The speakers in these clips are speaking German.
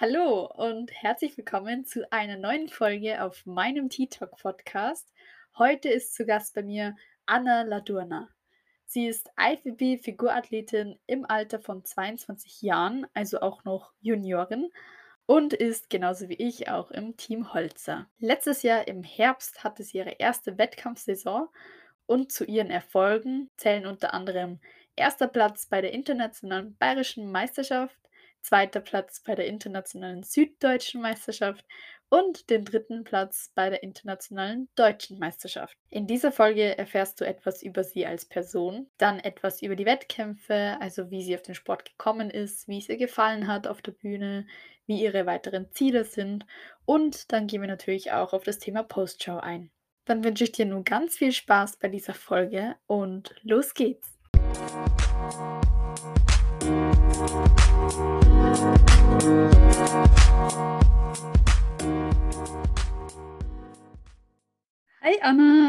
Hallo und herzlich willkommen zu einer neuen Folge auf meinem T-Talk Podcast. Heute ist zu Gast bei mir Anna Ladurna. Sie ist IFBB-Figurathletin im Alter von 22 Jahren, also auch noch Juniorin und ist genauso wie ich auch im Team Holzer. Letztes Jahr im Herbst hatte sie ihre erste Wettkampfsaison und zu ihren Erfolgen zählen unter anderem erster Platz bei der internationalen bayerischen Meisterschaft, zweiter Platz bei der internationalen süddeutschen Meisterschaft und den dritten Platz bei der internationalen deutschen Meisterschaft. In dieser Folge erfährst du etwas über sie als Person, dann etwas über die Wettkämpfe, also wie sie auf den Sport gekommen ist, wie es ihr gefallen hat auf der Bühne, wie ihre weiteren Ziele sind und dann gehen wir natürlich auch auf das Thema Postshow ein. Dann wünsche ich dir nun ganz viel Spaß bei dieser Folge und los geht's!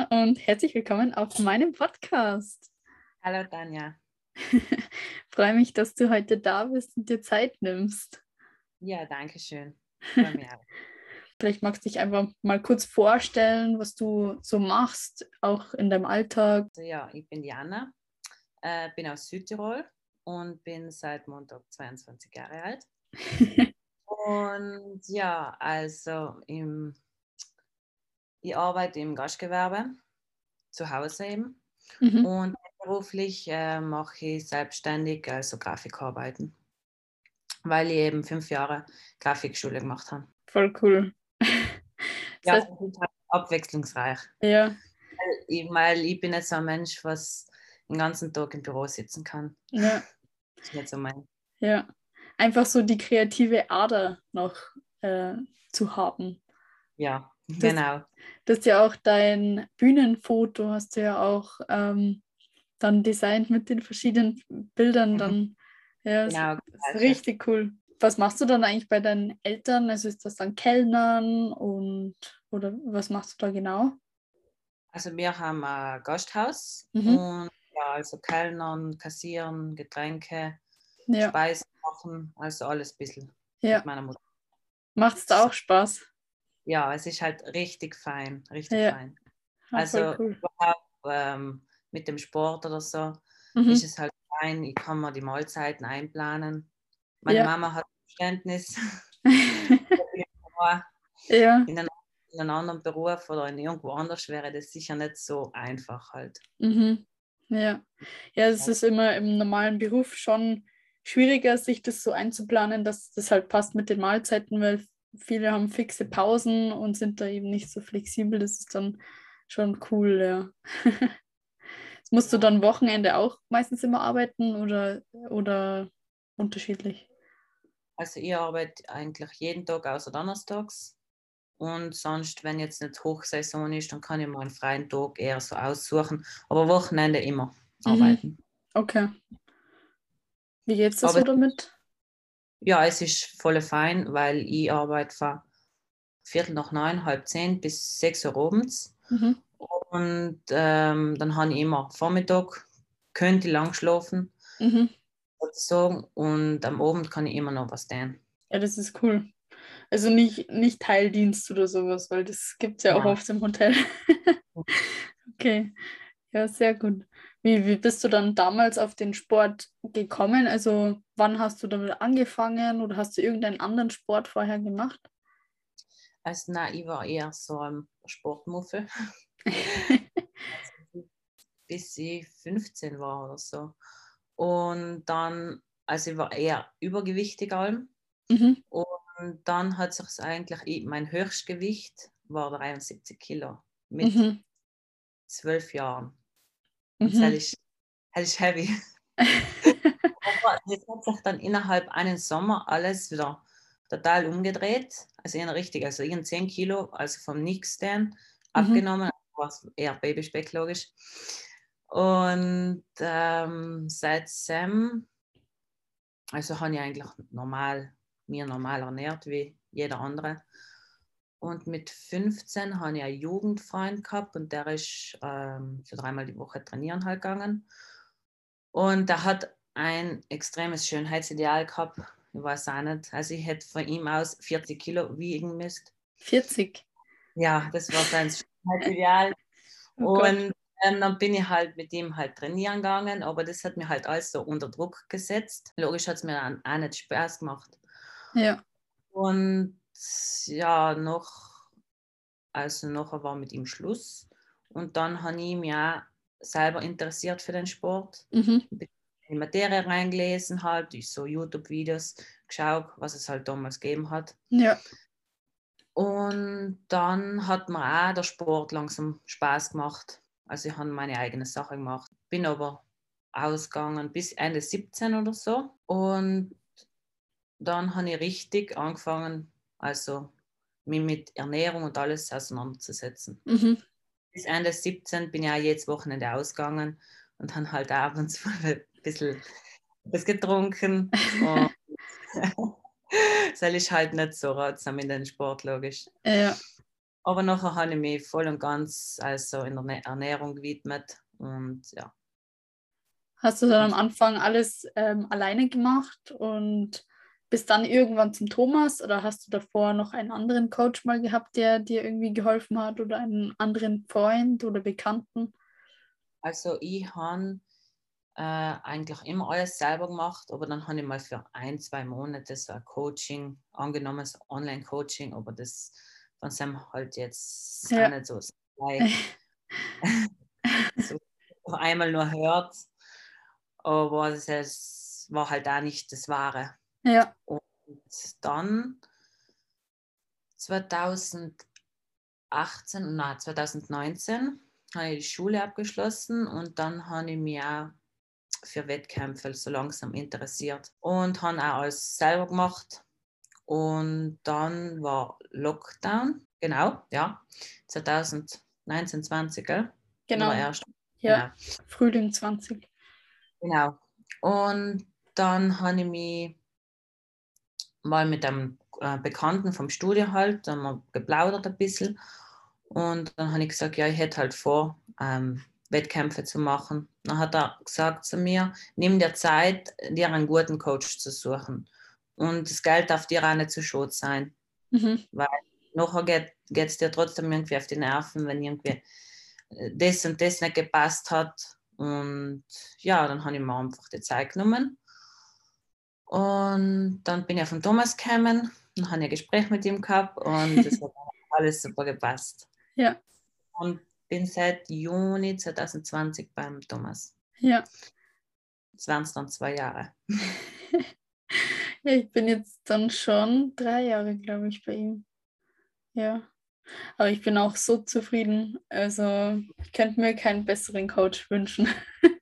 Und herzlich willkommen auf meinem Podcast. Hallo Tanja. Freue mich, dass du heute da bist und dir Zeit nimmst. Ja, danke schön. Vielleicht magst du dich einfach mal kurz vorstellen, was du so machst, auch in deinem Alltag. Also ja, ich bin Jana, äh, bin aus Südtirol und bin seit Montag 22 Jahre alt. und ja, also im, ich arbeite im Gastgewerbe, zu Hause eben. Mhm. Und beruflich äh, mache ich selbstständig, also Grafikarbeiten, weil ich eben fünf Jahre Grafikschule gemacht habe. Voll cool. ja, das ist halt abwechslungsreich. Ja. Weil ich, weil ich bin nicht so ein Mensch, was den ganzen Tag im Büro sitzen kann. Ja. Das ist nicht so mein. Ja, einfach so die kreative Ader noch äh, zu haben. Ja, das, genau. Das ist ja auch dein Bühnenfoto, hast du ja auch ähm, dann designt mit den verschiedenen Bildern. Mhm. Dann, ja, genau, das ist richtig cool. Was machst du dann eigentlich bei deinen Eltern? Also ist das dann Kellnern und oder was machst du da genau? Also wir haben ein Gasthaus mhm. und ja, also Kellnern, Kassieren, Getränke, ja. Speisen machen, also alles ein bisschen ja. mit meiner Mutter. Macht es da auch Spaß? Ja, es ist halt richtig fein, richtig ja. fein. Also cool. überhaupt ähm, mit dem Sport oder so mhm. ist es halt fein, ich kann mir die Mahlzeiten einplanen. Meine ja. Mama hat Verständnis. ja. In, einem, in einem anderen Beruf oder in irgendwo anders wäre das sicher nicht so einfach halt. Mhm. Ja, ja, es ist immer im normalen Beruf schon schwieriger, sich das so einzuplanen, dass das halt passt mit den Mahlzeiten, weil viele haben fixe Pausen und sind da eben nicht so flexibel. Das ist dann schon cool, ja. Musst du dann Wochenende auch meistens immer arbeiten oder, oder unterschiedlich? Also ich arbeite eigentlich jeden Tag außer Donnerstags. Und sonst, wenn jetzt nicht Hochsaison ist, dann kann ich mal einen freien Tag eher so aussuchen. Aber Wochenende immer mhm. arbeiten. Okay. Wie geht's das so damit? Ja, es ist voll fein, weil ich arbeite von Viertel nach neun, halb zehn bis sechs Uhr abends. Mhm. Und ähm, dann habe ich immer Vormittag, könnte ich lang schlafen, mhm. sozusagen. Und am Abend kann ich immer noch was tun. Ja, das ist cool. Also nicht, nicht Teildienst oder sowas, weil das gibt es ja, ja auch oft im Hotel. okay, ja, sehr gut. Wie, wie bist du dann damals auf den Sport gekommen? Also wann hast du damit angefangen oder hast du irgendeinen anderen Sport vorher gemacht? Also nein, ich war eher so ein Sportmuffel. bis ich 15 war oder so. Und dann, also ich war eher übergewichtig allem. Mhm. Und dann hat sich eigentlich, mein Höchstgewicht war 73 Kilo mit mhm. zwölf Jahren. Mhm. Das ist, das ist heavy. Aber das hat sich dann innerhalb eines Sommer alles wieder total umgedreht. Also eher richtig, also ich 10 Kilo, also vom Nix dann mhm. abgenommen, war eher Babyspeck logisch. Und ähm, seit Sam, also habe ich eigentlich normal mir normal ernährt wie jeder andere. Und mit 15 habe ich einen Jugendfreund gehabt und der ist ähm, so dreimal die Woche trainieren halt gegangen. Und der hat ein extremes Schönheitsideal gehabt. ich weiß auch nicht. Also ich hätte von ihm aus 40 Kilo wiegen müssen. 40? Ja, das war sein Ideal. oh und ähm, dann bin ich halt mit ihm halt trainieren gegangen, aber das hat mir halt alles so unter Druck gesetzt. Logisch hat es mir dann auch nicht Spaß gemacht. Ja. Und ja, noch, also nachher war mit ihm Schluss. Und dann habe ich mich auch selber interessiert für den Sport. Mhm. in die Materie reingelesen, halt, durch so YouTube-Videos geschaut, was es halt damals gegeben hat. Ja. Und dann hat mir auch der Sport langsam Spaß gemacht. Also ich habe meine eigene Sache gemacht. Bin aber ausgegangen bis Ende 17 oder so. Und dann habe ich richtig angefangen, also mich mit Ernährung und alles auseinanderzusetzen. Mhm. Bis Ende 17 bin ich auch jedes Wochenende ausgegangen und habe halt abends ein bisschen was getrunken. das ist halt nicht so ratsam in den Sport, logisch. Ja. Aber nachher habe ich mich voll und ganz also in der Ernährung gewidmet und ja. Hast du dann am Anfang alles ähm, alleine gemacht und bist dann irgendwann zum Thomas oder hast du davor noch einen anderen Coach mal gehabt, der dir irgendwie geholfen hat oder einen anderen Freund oder Bekannten? Also ich habe äh, eigentlich immer alles selber gemacht, aber dann habe ich mal für ein, zwei Monate so ein Coaching angenommen, so Online-Coaching, aber das von Sam halt jetzt ja. gar nicht so so einmal nur hört, aber es war halt auch nicht das Wahre. Ja. Und dann 2018, nein, 2019 habe ich die Schule abgeschlossen und dann habe ich mich auch für Wettkämpfe so langsam interessiert und habe auch alles selber gemacht und dann war Lockdown, genau, ja, 2019, 20, gell? Genau. Erst, ja, genau. Frühling 20. Genau. Und dann habe ich mich mal mit einem äh, Bekannten vom Studio halt, dann haben wir geplaudert ein bisschen. Und dann habe ich gesagt, ja, ich hätte halt vor, ähm, Wettkämpfe zu machen. Dann hat er gesagt zu mir, nimm dir Zeit, dir einen guten Coach zu suchen. Und das Geld darf dir auch nicht zu schot sein. Mhm. Weil nachher geht es dir trotzdem irgendwie auf die Nerven, wenn irgendwie äh, das und das nicht gepasst hat. Und ja, dann habe ich mir einfach die Zeit genommen. Und dann bin ich auf den Thomas gekommen, dann habe ein Gespräch mit ihm gehabt und das hat alles super gepasst. Ja. Und bin seit Juni 2020 beim Thomas. Ja. Das waren es dann zwei Jahre. Ja, ich bin jetzt dann schon drei Jahre, glaube ich, bei ihm. Ja. Aber ich bin auch so zufrieden. Also ich könnte mir keinen besseren Coach wünschen.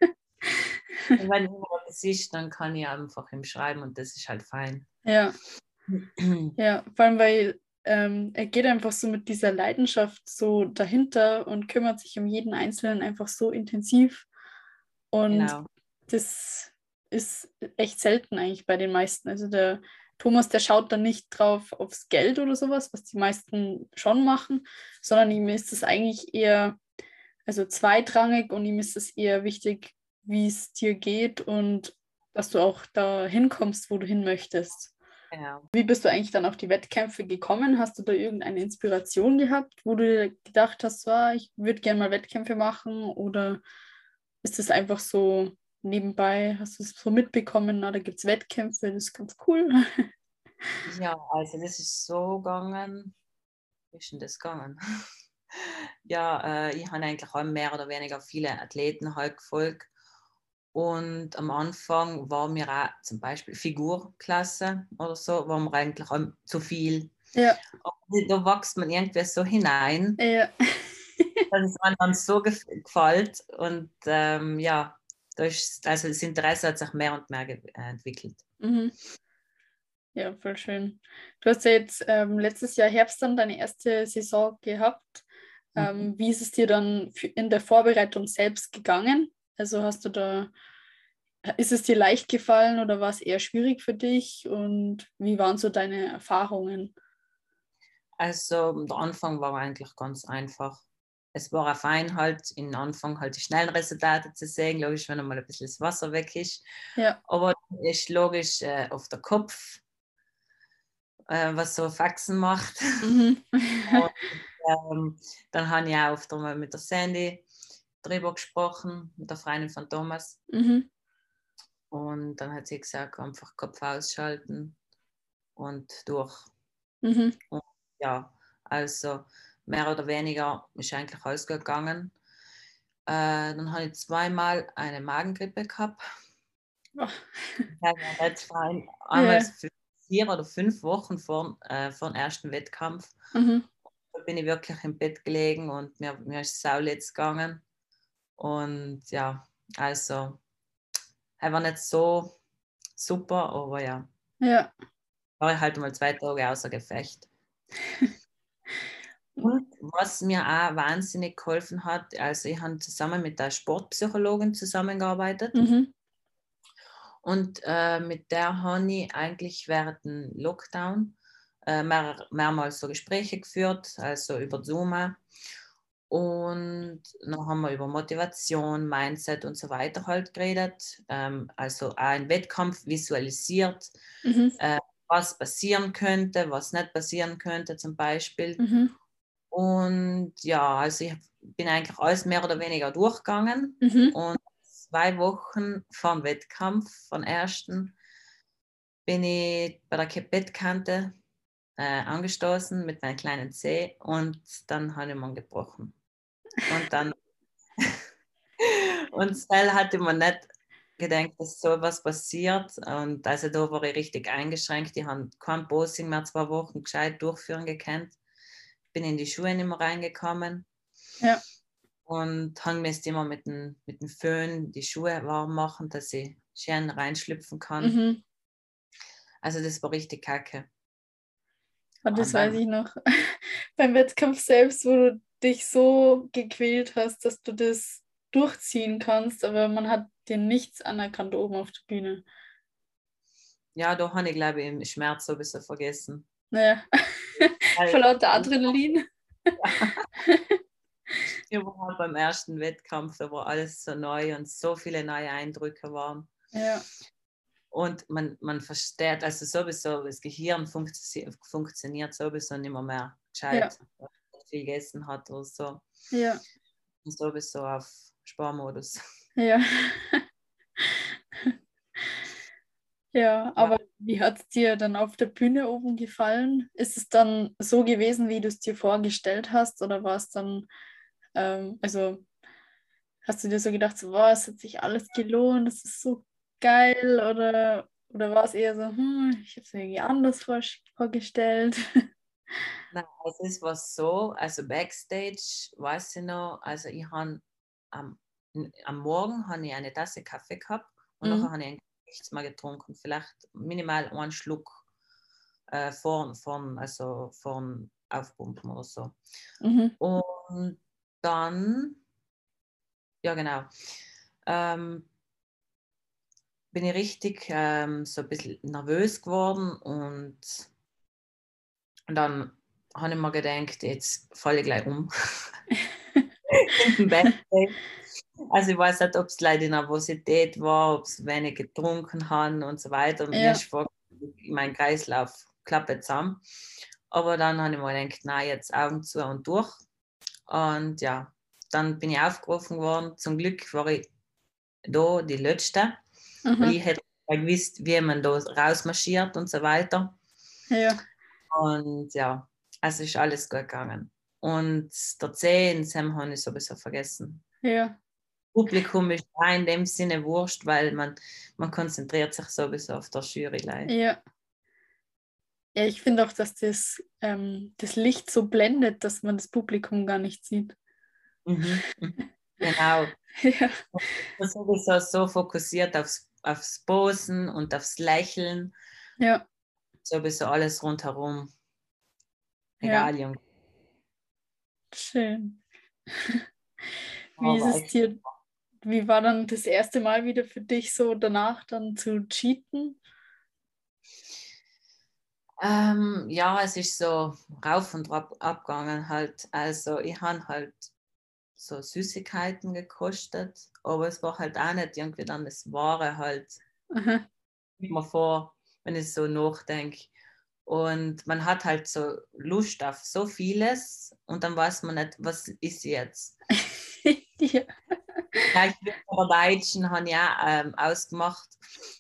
wenn du das siehst, dann kann ich einfach ihm schreiben und das ist halt fein. Ja. ja, vor allem, weil ähm, er geht einfach so mit dieser Leidenschaft so dahinter und kümmert sich um jeden Einzelnen einfach so intensiv. Und genau. das ist echt selten eigentlich bei den meisten. Also der Thomas, der schaut dann nicht drauf aufs Geld oder sowas, was die meisten schon machen, sondern ihm ist es eigentlich eher, also zweitrangig und ihm ist es eher wichtig, wie es dir geht und dass du auch da hinkommst, wo du hin möchtest. Ja. Wie bist du eigentlich dann auf die Wettkämpfe gekommen? Hast du da irgendeine Inspiration gehabt, wo du gedacht hast, so, ah, ich würde gerne mal Wettkämpfe machen? Oder ist es einfach so nebenbei hast du es so mitbekommen, na, da gibt es Wettkämpfe, das ist ganz cool. Ja, also das ist so gegangen. Wie ist denn das gegangen? ja, äh, ich habe eigentlich auch mehr oder weniger viele Athleten halt gefolgt. Und am Anfang war mir auch zum Beispiel Figurklasse oder so, war mir eigentlich zu viel. Ja. da wächst man irgendwie so hinein. Ja. dass es einem dann so gefällt. Und ähm, ja, ist, also das Interesse hat sich mehr und mehr äh, entwickelt. Mhm. Ja, voll schön. Du hast ja jetzt ähm, letztes Jahr Herbst dann deine erste Saison gehabt. Ähm, mhm. Wie ist es dir dann in der Vorbereitung selbst gegangen? Also hast du da, ist es dir leicht gefallen oder war es eher schwierig für dich? Und wie waren so deine Erfahrungen? Also der Anfang war eigentlich ganz einfach es war auch fein, halt in Anfang halt die schnellen Resultate zu sehen, logisch, wenn einmal ein bisschen das Wasser weg ist. Ja. Aber ist logisch äh, auf der Kopf, äh, was so Faxen macht. Mhm. Und, ähm, dann habe ich auch oft einmal mit der Sandy drüber gesprochen, mit der Freundin von Thomas. Mhm. Und dann hat sie gesagt, einfach Kopf ausschalten und durch. Mhm. Und ja, also mehr oder weniger ist eigentlich alles gegangen. Äh, dann habe ich zweimal eine Magengrippe gehabt. Oh. jetzt einmal ja. vier oder fünf Wochen vor, äh, vor dem ersten Wettkampf. Mhm. Da bin ich wirklich im Bett gelegen und mir, mir ist sauletzt gegangen. Und ja, also, er war nicht so super, aber ja. Ja. War ich halt mal zwei Tage außer Gefecht. Und was mir auch wahnsinnig geholfen hat, also ich habe zusammen mit der Sportpsychologin zusammengearbeitet. Mhm. Und äh, mit der habe ich eigentlich während dem Lockdown äh, mehr, mehrmals so Gespräche geführt, also über Zoom. Und dann haben wir über Motivation, Mindset und so weiter halt geredet. Ähm, also auch einen Wettkampf visualisiert, mhm. äh, was passieren könnte, was nicht passieren könnte zum Beispiel. Mhm. Und ja, also ich bin eigentlich alles mehr oder weniger durchgegangen. Mhm. Und zwei Wochen vor dem Wettkampf, von ersten, bin ich bei der Bettkante äh, angestoßen mit meinem kleinen Zeh und dann habe ich ihn gebrochen. Und dann und Sel hatte man nicht gedacht, dass so etwas passiert. Und also da war ich richtig eingeschränkt. Die haben kein Posing mehr zwei Wochen gescheit durchführen gekannt. Bin in die Schuhe nicht mehr reingekommen. Ja. Und habe mir immer mit dem, mit dem Föhn die Schuhe warm machen, dass ich schön reinschlüpfen kann. Mhm. Also das war richtig kacke. Und das weiß ich noch. Beim Wettkampf selbst, wo du dich so gequält hast, dass du das durchziehen kannst, aber man hat dir nichts anerkannt oben auf der Bühne. Ja, da habe ich, glaube ich, im Schmerz so ein bisschen vergessen. Naja, vor lauter Adrenalin. Überhaupt beim ersten Wettkampf, da war alles so neu und so viele neue Eindrücke waren. Ja. Und man, man versteht, also sowieso, das Gehirn funktio funktioniert sowieso nicht mehr, mehr gescheit. Ja viel gegessen hat oder so. Ja. Und sowieso auf Sparmodus. Ja. ja, aber ja. wie hat es dir dann auf der Bühne oben gefallen? Ist es dann so gewesen, wie du es dir vorgestellt hast? Oder war es dann, ähm, also hast du dir so gedacht, so, wow, es hat sich alles gelohnt, es ist so geil? Oder, oder war es eher so, hm, ich habe es mir irgendwie anders vor vorgestellt? Nein, also es war so, also Backstage, weiß ich noch, also ich habe am, am Morgen habe ich eine Tasse Kaffee gehabt und mhm. nachher habe ich nichts mehr getrunken, vielleicht minimal einen Schluck äh, vorn, vorn, also vorn aufpumpen oder so. Mhm. Und dann, ja genau, ähm, bin ich richtig ähm, so ein bisschen nervös geworden und und dann habe ich mir gedacht, jetzt falle ich gleich um. also ich weiß nicht, ob es leider Nervosität war, ob es wenig getrunken haben und so weiter. Und ja. mir vor, mein Kreislauf klappt zusammen. Aber dann habe ich mir gedacht, nein, jetzt Augen zu und durch. Und ja, dann bin ich aufgerufen worden. Zum Glück war ich da die Letzte. Mhm. Ich hätte gewusst, wie man da rausmarschiert und so weiter. Ja. Und ja, also ist alles gut gegangen. Und der 10, Sam habe ich sowieso vergessen. Ja. Publikum ist auch in dem Sinne wurscht, weil man, man konzentriert sich sowieso auf der Jury. Ja. Ja, ich finde auch, dass das, ähm, das Licht so blendet, dass man das Publikum gar nicht sieht. Mhm. mhm. Genau. ja. Man ist sowieso so fokussiert aufs, aufs Posen und aufs Lächeln. Ja sowieso alles rundherum. Egal, ja. Junge. Schön. Wie ist es dir, wie war dann das erste Mal wieder für dich so danach dann zu cheaten? Ähm, ja, es ist so rauf und ab, abgegangen halt. Also ich habe halt so Süßigkeiten gekostet, aber es war halt auch nicht irgendwie dann das Wahre halt. Mhm. Immer vor, wenn ich so nachdenke. Und man hat halt so Lust auf so vieles und dann weiß man nicht, was ist jetzt. ja. Ich bin vor Deutschen, habe ja ähm, ausgemacht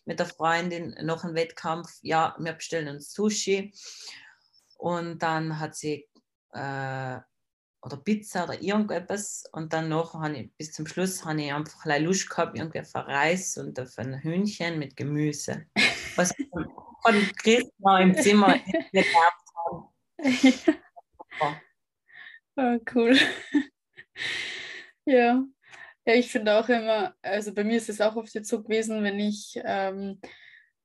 mit der Freundin noch einen Wettkampf. Ja, wir bestellen uns Sushi. Und dann hat sie äh, oder Pizza oder irgendetwas. Und dann noch habe ich bis zum Schluss habe ich einfach Lust gehabt, irgendwie auf Reis und auf ein Hühnchen mit Gemüse. Was von Christa im Zimmer gehabt haben. Oh, cool. ja. Ja, ich finde auch immer, also bei mir ist es auch oft jetzt so gewesen, wenn ich ähm,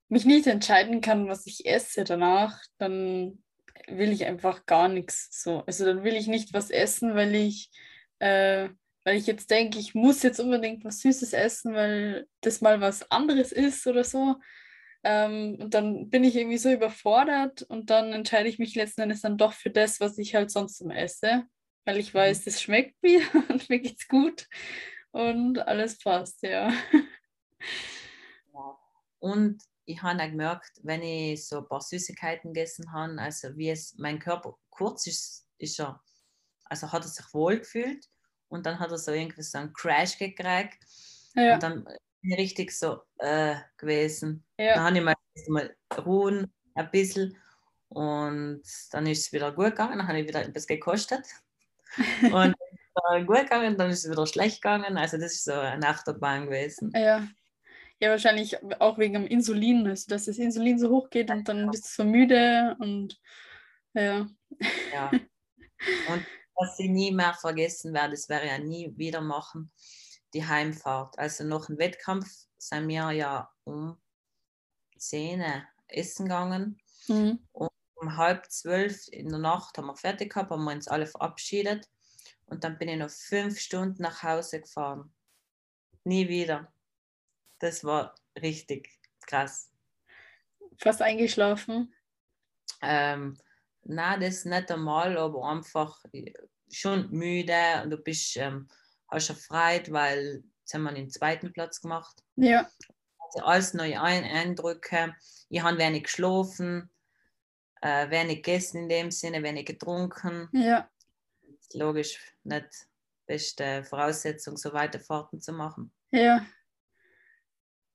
mich nicht entscheiden kann, was ich esse danach, dann will ich einfach gar nichts so. Also dann will ich nicht was essen, weil ich, äh, weil ich jetzt denke, ich muss jetzt unbedingt was Süßes essen, weil das mal was anderes ist oder so. Ähm, und dann bin ich irgendwie so überfordert und dann entscheide ich mich letzten Endes dann doch für das, was ich halt sonst immer esse, weil ich weiß, mhm. das schmeckt mir und mir geht's gut und alles passt, ja. Und ich habe auch gemerkt, wenn ich so ein paar Süßigkeiten gegessen habe, also wie es mein Körper kurz ist, ist er, also hat er sich wohl gefühlt und dann hat er so irgendwie so einen Crash gekriegt ja. und dann richtig so äh, gewesen. Ja. Dann habe ich mal, mal ruhen ein bisschen und dann ist es wieder gut gegangen, dann habe ich wieder etwas gekostet und gut gegangen, dann ist es wieder schlecht gegangen. Also das ist so eine Achterbahn gewesen. Ja. Ja, wahrscheinlich auch wegen dem Insulin, also dass das Insulin so hoch geht und dann bist du so müde und ja. Ja. Und was ich nie mehr vergessen werde, das werde ich ja nie wieder machen, die Heimfahrt. Also noch ein Wettkampf sind wir ja um 10 essen gegangen. Mhm. Und um halb zwölf in der Nacht haben wir fertig gehabt, haben wir uns alle verabschiedet. Und dann bin ich noch fünf Stunden nach Hause gefahren. Nie wieder. Das war richtig krass. Fast eingeschlafen? Ähm, na, das nicht einmal, aber einfach äh, schon müde und du bist, ähm, erfreut, weil jetzt haben wir den zweiten Platz gemacht. Ja. Also alles neue Eindrücke. Ich habe wenig geschlafen, äh, wenig gegessen in dem Sinne, wenig getrunken. Ja logisch nicht beste Voraussetzung, so weiter Fahrten zu machen. Ja.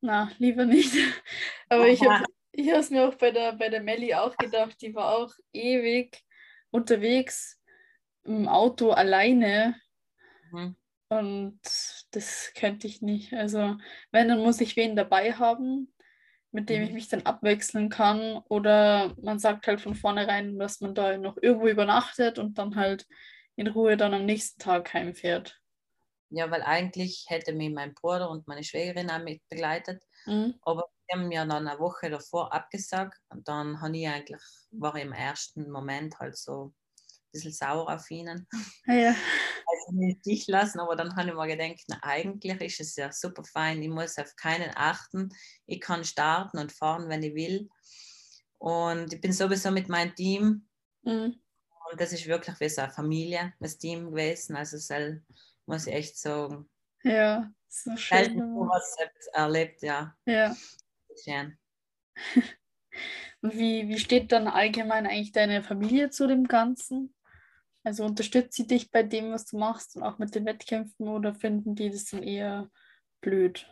Na, lieber nicht. Aber ich habe ich es mir auch bei der, bei der Melli auch gedacht, die war auch ewig unterwegs im Auto alleine. Mhm. Und das könnte ich nicht. Also, wenn, dann muss ich wen dabei haben, mit dem ich mhm. mich dann abwechseln kann. Oder man sagt halt von vornherein, dass man da noch irgendwo übernachtet und dann halt in Ruhe dann am nächsten Tag heimfährt. Ja, weil eigentlich hätte mich mein Bruder und meine Schwägerin auch mit begleitet. Mhm. Aber die haben mir dann eine Woche davor abgesagt und dann habe ich eigentlich, war ich im ersten Moment halt so bisschen sauer auf ihnen. Ja. Also nicht dich lassen, aber dann habe ich mir gedacht, na, eigentlich ist es ja super fein, ich muss auf keinen achten, ich kann starten und fahren, wenn ich will. Und ich bin sowieso mit meinem Team. Mhm. Und das ist wirklich wie so eine Familie, das Team gewesen. Also das muss ich echt sagen. Ja, so schön. Selten was erlebt, ja. Ja. Schön. Und wie, wie steht dann allgemein eigentlich deine Familie zu dem Ganzen? Also unterstützt sie dich bei dem, was du machst und auch mit den Wettkämpfen oder finden die das dann eher blöd?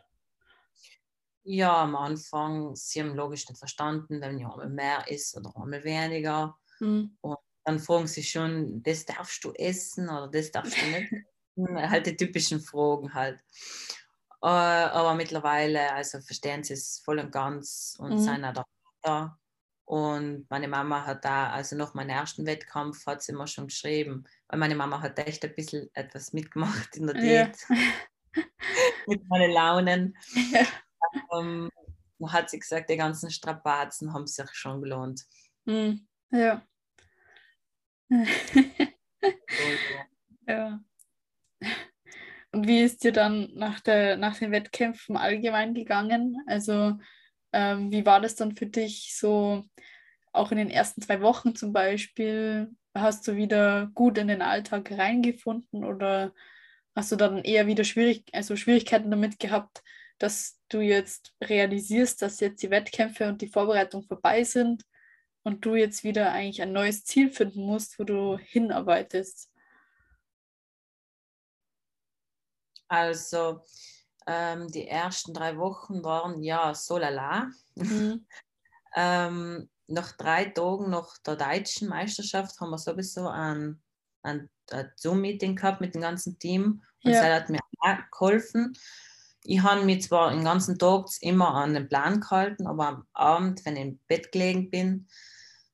Ja, am Anfang, sie haben logisch nicht verstanden, wenn ja einmal mehr ist oder einmal weniger. Mhm. Und dann fragen sie schon, das darfst du essen oder das darfst du nicht. halt die typischen Fragen halt. Äh, aber mittlerweile also verstehen sie es voll und ganz und mhm. sind auch da. Und meine Mama hat da, also nach meinem ersten Wettkampf hat sie immer schon geschrieben, weil meine Mama hat echt ein bisschen etwas mitgemacht in der Diät. Ja. mit meinen Launen. Ja. Ähm, hat sie gesagt, die ganzen Strapazen haben sich schon gelohnt. Mhm. Ja. ja. Und wie ist dir dann nach, der, nach den Wettkämpfen allgemein gegangen? Also ähm, wie war das dann für dich so, auch in den ersten zwei Wochen zum Beispiel? Hast du wieder gut in den Alltag reingefunden oder hast du dann eher wieder schwierig, also Schwierigkeiten damit gehabt, dass du jetzt realisierst, dass jetzt die Wettkämpfe und die Vorbereitung vorbei sind und du jetzt wieder eigentlich ein neues Ziel finden musst, wo du hinarbeitest? Also ähm, die ersten drei Wochen waren ja so lala. Mhm. ähm, nach drei Tagen nach der deutschen Meisterschaft haben wir sowieso ein, ein, ein Zoom-Meeting gehabt mit dem ganzen Team und ja. hat mir auch geholfen. Ich habe mich zwar den ganzen Tag immer an den Plan gehalten, aber am Abend, wenn ich im Bett gelegen bin,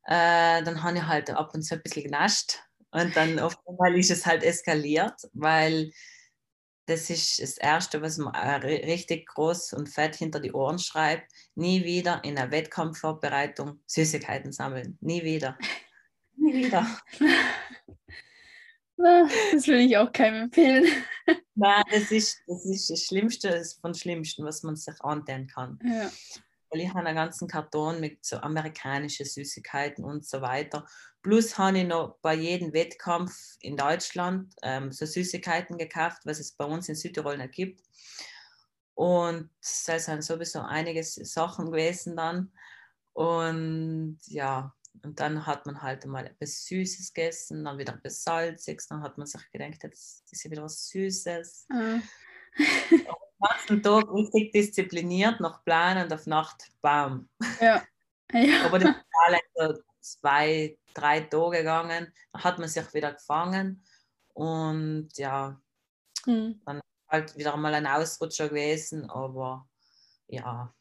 äh, dann habe ich halt ab und zu ein bisschen genascht. Und dann auf einmal ist es halt eskaliert, weil das ist das Erste, was man richtig groß und fett hinter die Ohren schreibt. Nie wieder in der Wettkampfvorbereitung Süßigkeiten sammeln. Nie wieder. Nie wieder. das will ich auch keinem empfehlen. Nein, das ist das, ist das Schlimmste das von Schlimmsten, was man sich antun kann. Ja. Weil ich habe einen ganzen Karton mit so amerikanischen Süßigkeiten und so weiter. Plus habe ich noch bei jedem Wettkampf in Deutschland ähm, so Süßigkeiten gekauft, was es bei uns in Südtirol nicht gibt. Und das sind sowieso einige Sachen gewesen dann. Und ja, und dann hat man halt mal etwas Süßes gegessen, dann wieder etwas Salziges, dann hat man sich gedacht, jetzt ist ja wieder was Süßes. Mhm. den ganzen Tag richtig diszipliniert, nach Plan und auf Nacht, bam. Ja. ja. Aber das ist so zwei, drei Tage gegangen, dann hat man sich wieder gefangen und ja, mhm. dann halt wieder mal ein Ausrutscher gewesen, aber ja.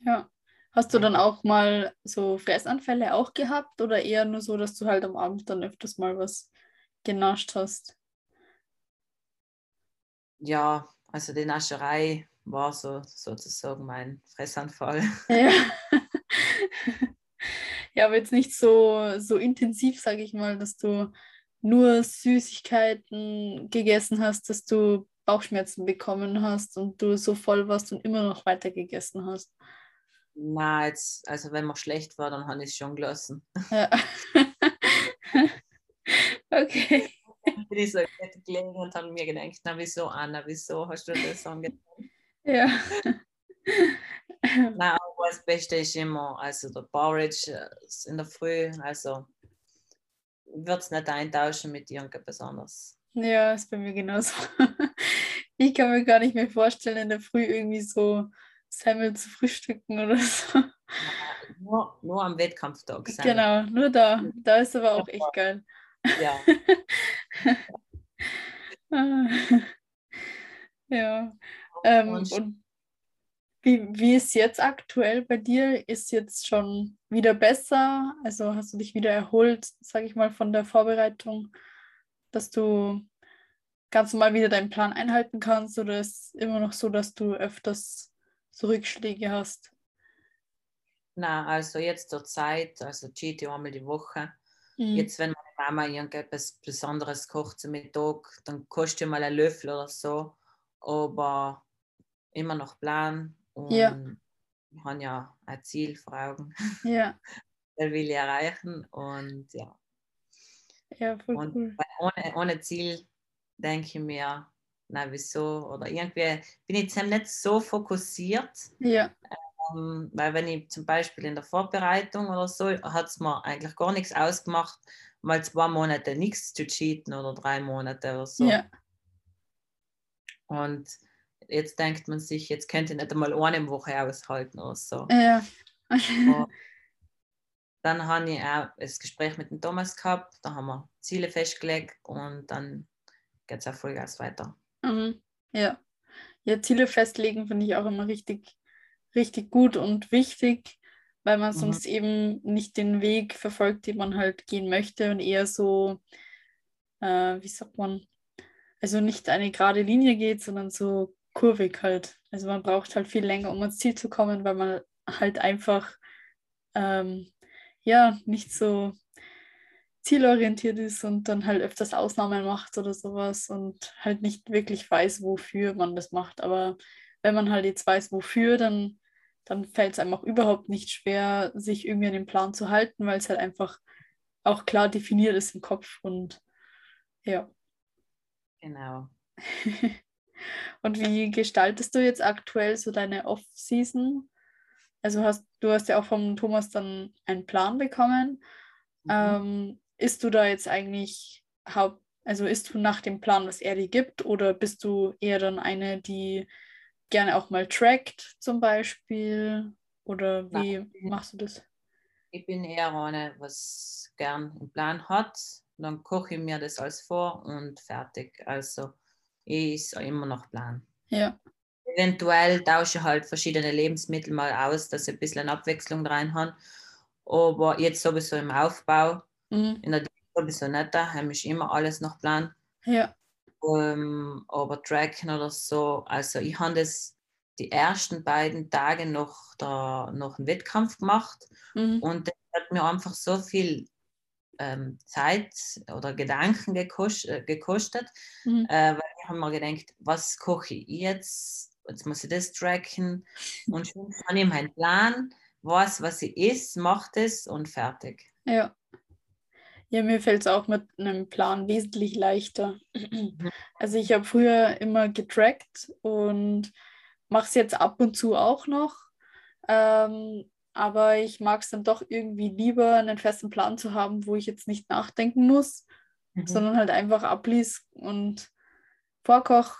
Ja. Hast du dann auch mal so Fressanfälle auch gehabt oder eher nur so, dass du halt am Abend dann öfters mal was genascht hast? Ja, also die Nascherei war so sozusagen mein Fressanfall. Ja, ja aber jetzt nicht so, so intensiv, sage ich mal, dass du nur Süßigkeiten gegessen hast, dass du Bauchschmerzen bekommen hast und du so voll warst und immer noch weiter gegessen hast. Na, jetzt, also wenn man schlecht war, dann habe ich es schon gelassen. Ja. okay. Dann bin ich so gelegen und habe mir gedacht, na wieso, Anna, wieso hast du das angetan? Ja. na, aber das Beste ist immer, also der Porridge äh, in der Früh, also wird es nicht eintauschen mit irgendetwas anderes. Ja, ist bei mir genauso. Ich kann mir gar nicht mehr vorstellen, in der Früh irgendwie so Semmel zu frühstücken oder so. Nur, nur am Wettkampftag. Semmel. Genau, nur da. Da ist aber auch echt geil. Ja. ja. Ähm, und wie, wie ist jetzt aktuell bei dir? Ist jetzt schon wieder besser? Also hast du dich wieder erholt, sage ich mal, von der Vorbereitung, dass du ganz normal wieder deinen Plan einhalten kannst? Oder ist es immer noch so, dass du öfters so Rückschläge hast? Na, also jetzt zur Zeit, also cheate einmal die Woche. Mhm. Jetzt, wenn meine Mama irgendetwas Besonderes kocht zum Mittag, dann kostet mal einen Löffel oder so. Aber immer noch Plan und ja. ich habe ja ein Ziel vor Augen. Ja. das will ich erreichen und ja. Ja, voll und cool. Ohne, ohne Ziel denke ich mir, na wieso oder irgendwie bin ich jetzt nicht so fokussiert. Ja. Ähm, weil wenn ich zum Beispiel in der Vorbereitung oder so, hat es mir eigentlich gar nichts ausgemacht, mal zwei Monate nichts zu cheaten oder drei Monate oder so. Ja. Und jetzt denkt man sich, jetzt könnte ich nicht einmal eine Woche aushalten oder so. Ja. dann habe ich auch das Gespräch mit dem Thomas gehabt, da haben wir Ziele festgelegt und dann geht es auch Vollgas weiter. Mhm. Ja. Ja, Ziele festlegen finde ich auch immer richtig, richtig gut und wichtig, weil man mhm. sonst eben nicht den Weg verfolgt, den man halt gehen möchte und eher so, äh, wie sagt man, also nicht eine gerade Linie geht, sondern so kurvig halt. Also man braucht halt viel länger, um ans Ziel zu kommen, weil man halt einfach ähm, ja nicht so zielorientiert ist und dann halt öfters Ausnahmen macht oder sowas und halt nicht wirklich weiß, wofür man das macht. Aber wenn man halt jetzt weiß, wofür, dann, dann fällt es einem auch überhaupt nicht schwer, sich irgendwie an den Plan zu halten, weil es halt einfach auch klar definiert ist im Kopf und ja. Genau. Und wie gestaltest du jetzt aktuell so deine Off-Season? Also hast du hast ja auch vom Thomas dann einen Plan bekommen. Mhm. Ähm, ist du da jetzt eigentlich haupt, also ist du nach dem Plan, was er dir gibt, oder bist du eher dann eine, die gerne auch mal trackt zum Beispiel? Oder wie Nein. machst du das? Ich bin eher eine, was gern einen Plan hat. Dann koche ich mir das alles vor und fertig. Also ist immer noch Plan. Ja. Eventuell tausche ich halt verschiedene Lebensmittel mal aus, dass ich ein bisschen Abwechslung rein habe. Aber jetzt sowieso im Aufbau, mhm. in der sowieso nicht, da habe ich immer alles noch Plan. Ja. Um, aber Tracken oder so, also ich habe das die ersten beiden Tage noch, da, noch einen Wettkampf gemacht mhm. und das hat mir einfach so viel ähm, Zeit oder Gedanken gekostet, äh, gekostet mhm. äh, habe mir gedacht, was koche ich jetzt? Jetzt muss ich das tracken und schon habe ich meinen Plan, weiß, was ich ist, mache das und fertig. Ja. Ja, mir fällt es auch mit einem Plan wesentlich leichter. Mhm. Also ich habe früher immer getrackt und mache es jetzt ab und zu auch noch. Ähm, aber ich mag es dann doch irgendwie lieber, einen festen Plan zu haben, wo ich jetzt nicht nachdenken muss, mhm. sondern halt einfach ablies und vorkoch,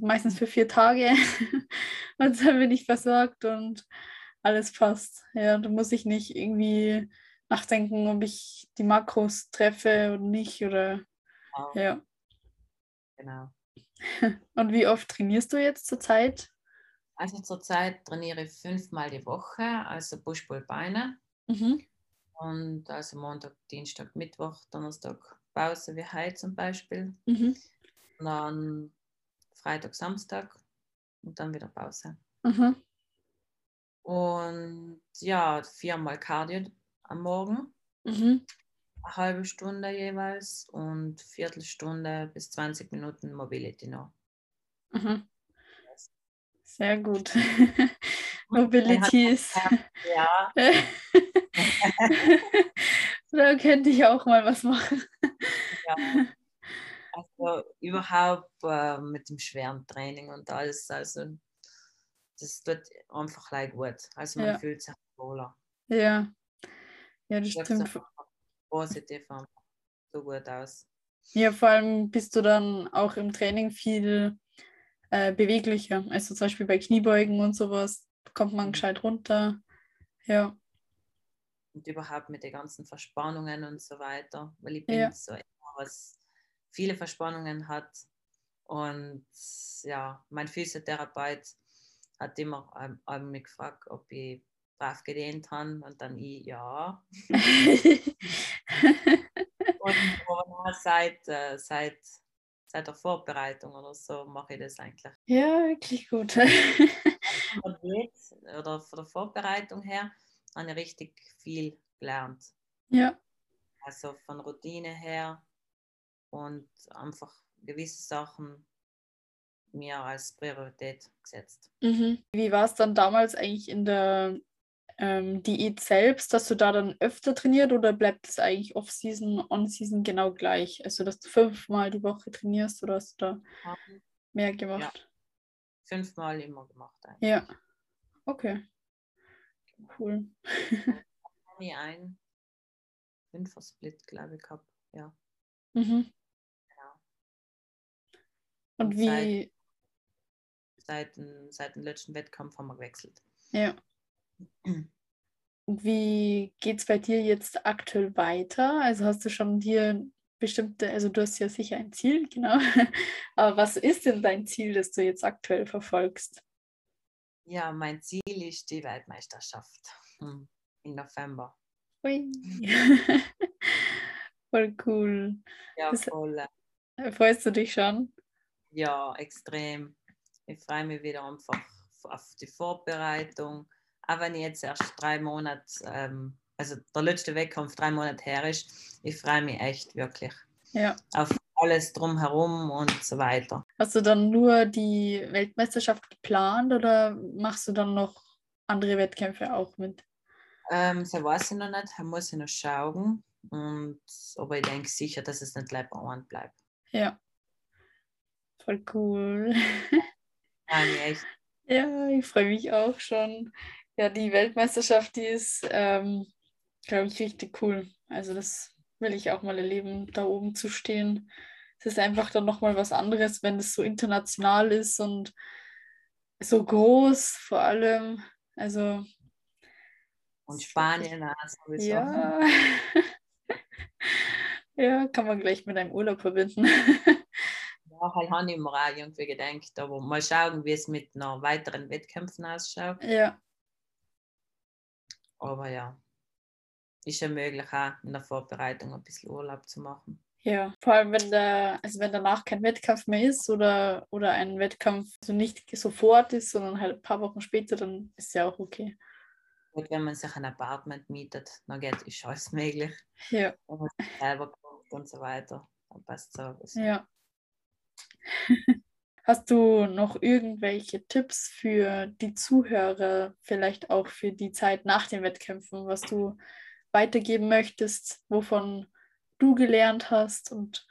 meistens für vier Tage. und dann bin ich versorgt und alles passt. Ja, da muss ich nicht irgendwie nachdenken, ob ich die Makros treffe oder nicht. Oder wow. ja. Genau. Und wie oft trainierst du jetzt zurzeit? Also zurzeit trainiere ich fünfmal die Woche, also Push-Pull-Beine. Mhm. Und also Montag, Dienstag, Mittwoch, Donnerstag Pause wie heute zum Beispiel. Mhm. Und dann Freitag, Samstag und dann wieder Pause. Mhm. Und ja, viermal Cardio am Morgen. Mhm. Eine halbe Stunde jeweils und Viertelstunde bis 20 Minuten Mobility noch. Mhm. Sehr gut. Mobility ist. Ja. da könnte ich auch mal was machen. Ja. Also überhaupt äh, mit dem schweren Training und alles. Also das tut einfach leid gut. Also man ja. fühlt sich wohler. Ja. Ja, das stimmt. Positiv so gut aus. Ja, vor allem bist du dann auch im Training viel äh, beweglicher. Also zum Beispiel bei Kniebeugen und sowas kommt man mhm. gescheit runter. Ja. Und überhaupt mit den ganzen Verspannungen und so weiter, weil ich bin ja. so was viele Verspannungen hat. Und ja, mein Physiotherapeut hat immer ähm, ähm, mich gefragt, ob ich brav gedehnt habe und dann ich ja. und seit, äh, seit seit der Vorbereitung oder so mache ich das eigentlich. Ja, wirklich gut. oder von der Vorbereitung her habe ich richtig viel gelernt. Ja. Also von Routine her und einfach gewisse Sachen mir als Priorität gesetzt. Mhm. Wie war es dann damals eigentlich in der ähm, Diät selbst, dass du da dann öfter trainiert oder bleibt es eigentlich Off-Season, On-Season genau gleich? Also, dass du fünfmal die Woche trainierst oder hast du da mehr gemacht? Ja. Fünfmal immer gemacht. Eigentlich. Ja. Okay. Cool. nie ein Fünfer-Split, glaube ich, gehabt. Ja. Mhm. Und, Und wie. Seit, seit, seit dem letzten Wettkampf haben wir gewechselt. Ja. Wie geht es bei dir jetzt aktuell weiter? Also hast du schon dir bestimmte, also du hast ja sicher ein Ziel, genau. Aber was ist denn dein Ziel, das du jetzt aktuell verfolgst? Ja, mein Ziel ist die Weltmeisterschaft hm, im November. Ui. voll cool. Ja, voll. Freust du dich schon? Ja, extrem. Ich freue mich wieder einfach auf die Vorbereitung auch wenn ich jetzt erst drei Monate, ähm, also der letzte Wettkampf drei Monate her ist, ich freue mich echt wirklich ja. auf alles drumherum und so weiter. Hast du dann nur die Weltmeisterschaft geplant oder machst du dann noch andere Wettkämpfe auch mit? Ähm, das weiß ich noch nicht, da muss ich noch schauen. Und, aber ich denke sicher, dass es nicht bleibt. Ja. Voll cool. Ja, echt. Ja, ich freue mich auch schon. Ja, die Weltmeisterschaft, die ist, ähm, glaube ich, richtig cool. Also das will ich auch mal erleben, da oben zu stehen. Es ist einfach dann nochmal was anderes, wenn es so international ist und so groß vor allem. Also. Und Spanien sowieso. Ja. ja, kann man gleich mit einem Urlaub verbinden. Ja, halt habe ich mir auch irgendwie gedacht, aber mal schauen, wie es mit noch weiteren Wettkämpfen ausschaut. Ja. Aber ja, ist ja möglich auch in der Vorbereitung ein bisschen Urlaub zu machen. Ja, vor allem wenn da, also wenn danach kein Wettkampf mehr ist oder, oder ein Wettkampf so nicht sofort ist, sondern halt ein paar Wochen später, dann ist ja auch okay. Und wenn man sich ein Apartment mietet, dann geht ist alles möglich. Ja. Man selber kommt und so weiter, dann passt es auch. Ja. Hast du noch irgendwelche Tipps für die Zuhörer, vielleicht auch für die Zeit nach den Wettkämpfen, was du weitergeben möchtest, wovon du gelernt hast und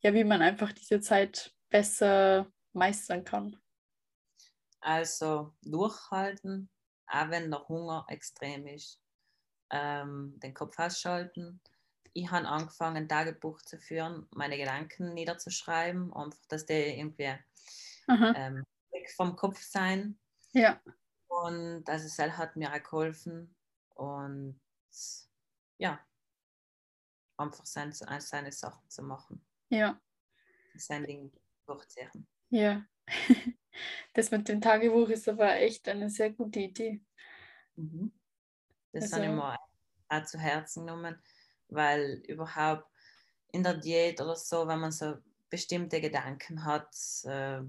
ja, wie man einfach diese Zeit besser meistern kann? Also durchhalten, auch wenn der Hunger extrem ist. Ähm, den Kopf ausschalten, ich habe angefangen, ein Tagebuch zu führen, meine Gedanken niederzuschreiben, einfach, dass die irgendwie ähm, weg vom Kopf sein. Ja. Und also es hat mir auch geholfen. Und ja, einfach seine, seine Sachen zu machen. Ja. Sein Ding durchziehen. Ja. Das mit dem Tagebuch ist aber echt eine sehr gute Idee. Mhm. Das also, habe ich mir auch zu Herzen genommen weil überhaupt in der Diät oder so, wenn man so bestimmte Gedanken hat, äh,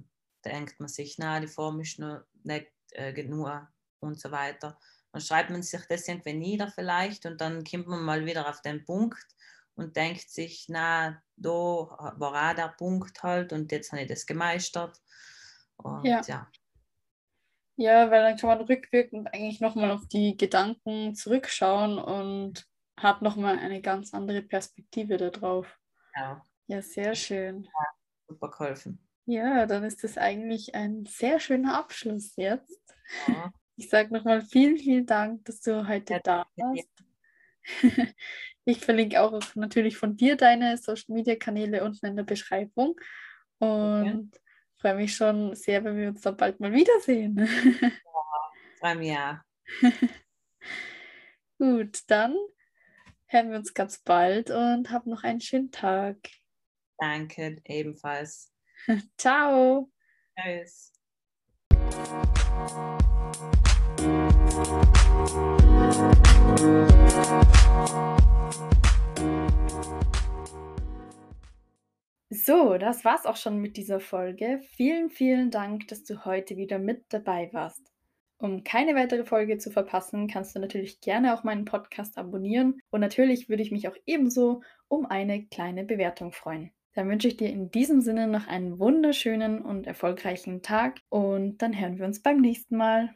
denkt man sich, na, die Form ist noch nicht äh, genug und so weiter. Dann schreibt man sich das irgendwie nieder vielleicht und dann kommt man mal wieder auf den Punkt und denkt sich, na, da war auch der Punkt halt und jetzt habe ich das gemeistert. Und, ja. ja. Ja, weil dann kann man rückwirkend eigentlich nochmal auf die Gedanken zurückschauen und hat nochmal eine ganz andere Perspektive darauf. Ja. Ja, sehr schön. Ja, super geholfen. Ja, dann ist das eigentlich ein sehr schöner Abschluss jetzt. Ja. Ich sage nochmal vielen, vielen Dank, dass du heute ja, da warst. Ich verlinke auch natürlich von dir deine Social Media Kanäle unten in der Beschreibung und freue mich schon sehr, wenn wir uns dann bald mal wiedersehen. Ja, freue mich auch. Gut, dann hören wir uns ganz bald und hab noch einen schönen Tag. Danke, ebenfalls. Ciao. Tschüss. So, das war's auch schon mit dieser Folge. Vielen, vielen Dank, dass du heute wieder mit dabei warst. Um keine weitere Folge zu verpassen, kannst du natürlich gerne auch meinen Podcast abonnieren und natürlich würde ich mich auch ebenso um eine kleine Bewertung freuen. Dann wünsche ich dir in diesem Sinne noch einen wunderschönen und erfolgreichen Tag und dann hören wir uns beim nächsten Mal.